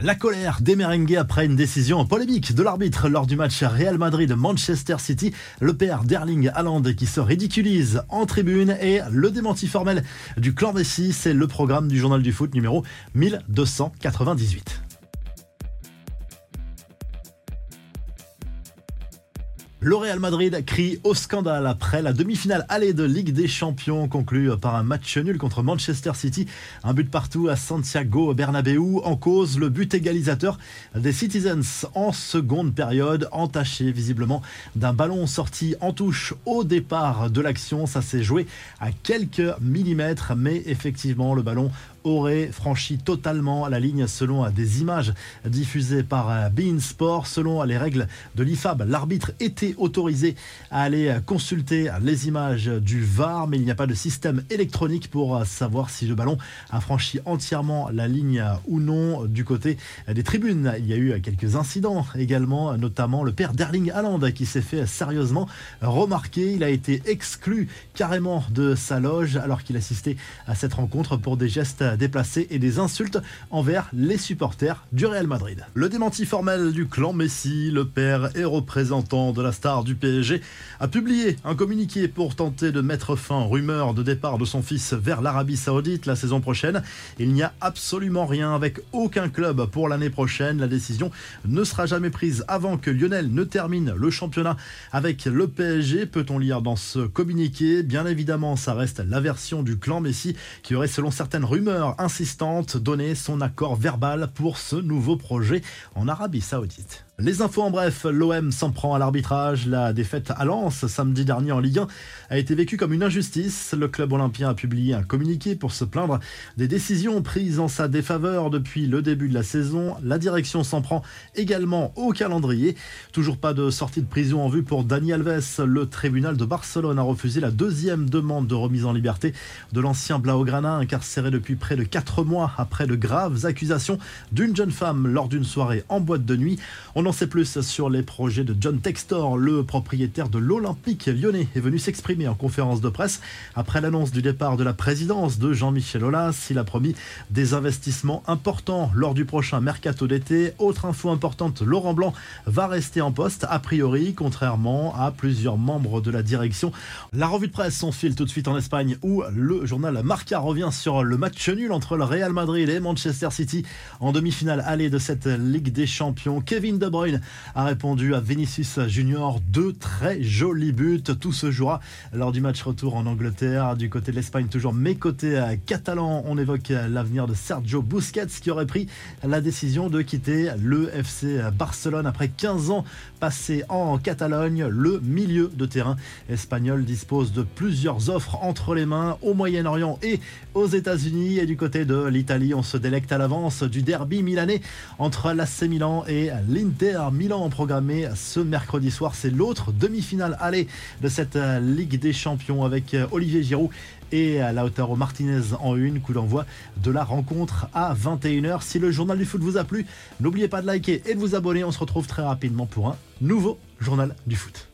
La colère des merengues après une décision polémique de l'arbitre lors du match Real Madrid-Manchester City. Le père d'Erling Haaland qui se ridiculise en tribune et le démenti formel du clan Messi, c'est le programme du journal du foot numéro 1298. Le Real Madrid crie au scandale après la demi-finale allée de Ligue des Champions conclue par un match nul contre Manchester City. Un but partout à Santiago Bernabéu en cause le but égalisateur des Citizens en seconde période entaché visiblement d'un ballon sorti en touche au départ de l'action. Ça s'est joué à quelques millimètres mais effectivement le ballon aurait franchi totalement la ligne selon des images diffusées par Bein Sport. Selon les règles de l'IFAB, l'arbitre était autorisé à aller consulter les images du VAR, mais il n'y a pas de système électronique pour savoir si le ballon a franchi entièrement la ligne ou non du côté des tribunes. Il y a eu quelques incidents également, notamment le père d'Erling Haaland qui s'est fait sérieusement remarquer. Il a été exclu carrément de sa loge alors qu'il assistait à cette rencontre pour des gestes déplacés et des insultes envers les supporters du Real Madrid. Le démenti formel du clan Messi, le père et représentant de la star du PSG, a publié un communiqué pour tenter de mettre fin aux rumeurs de départ de son fils vers l'Arabie Saoudite la saison prochaine. Il n'y a absolument rien avec aucun club pour l'année prochaine. La décision ne sera jamais prise avant que Lionel ne termine le championnat avec le PSG, peut-on lire dans ce communiqué? Bien évidemment, ça reste la version du clan Messi qui aurait, selon certaines rumeurs, insistante donner son accord verbal pour ce nouveau projet en Arabie Saoudite. Les infos en bref, l'OM s'en prend à l'arbitrage. La défaite à Lens samedi dernier en Ligue 1 a été vécue comme une injustice. Le club olympien a publié un communiqué pour se plaindre des décisions prises en sa défaveur depuis le début de la saison. La direction s'en prend également au calendrier. Toujours pas de sortie de prison en vue pour Dani Alves. Le tribunal de Barcelone a refusé la deuxième demande de remise en liberté de l'ancien Blaugrana incarcéré depuis près de 4 mois après de graves accusations d'une jeune femme lors d'une soirée en boîte de nuit. En sait plus sur les projets de John Textor, le propriétaire de l'Olympique lyonnais, est venu s'exprimer en conférence de presse après l'annonce du départ de la présidence de Jean-Michel Aulas. Il a promis des investissements importants lors du prochain mercato d'été. Autre info importante, Laurent Blanc va rester en poste, a priori, contrairement à plusieurs membres de la direction. La revue de presse s'enfile tout de suite en Espagne où le journal Marca revient sur le match nul entre le Real Madrid et Manchester City en demi-finale allée de cette Ligue des Champions. Kevin De a répondu à Vinicius Junior deux très jolis buts. Tout se jouera lors du match retour en Angleterre. Du côté de l'Espagne, toujours mes côtés catalans, on évoque l'avenir de Sergio Busquets qui aurait pris la décision de quitter le FC Barcelone après 15 ans passés en Catalogne. Le milieu de terrain espagnol dispose de plusieurs offres entre les mains au Moyen-Orient et aux États-Unis. Et du côté de l'Italie, on se délecte à l'avance du derby milanais entre l'AC Milan et l'Inter Milan programmé ce mercredi soir. C'est l'autre demi-finale aller de cette euh, Ligue des Champions avec euh, Olivier Giroud et euh, Lautaro Martinez en une. Coup d'envoi de la rencontre à 21h. Si le journal du foot vous a plu, n'oubliez pas de liker et de vous abonner. On se retrouve très rapidement pour un nouveau journal du foot.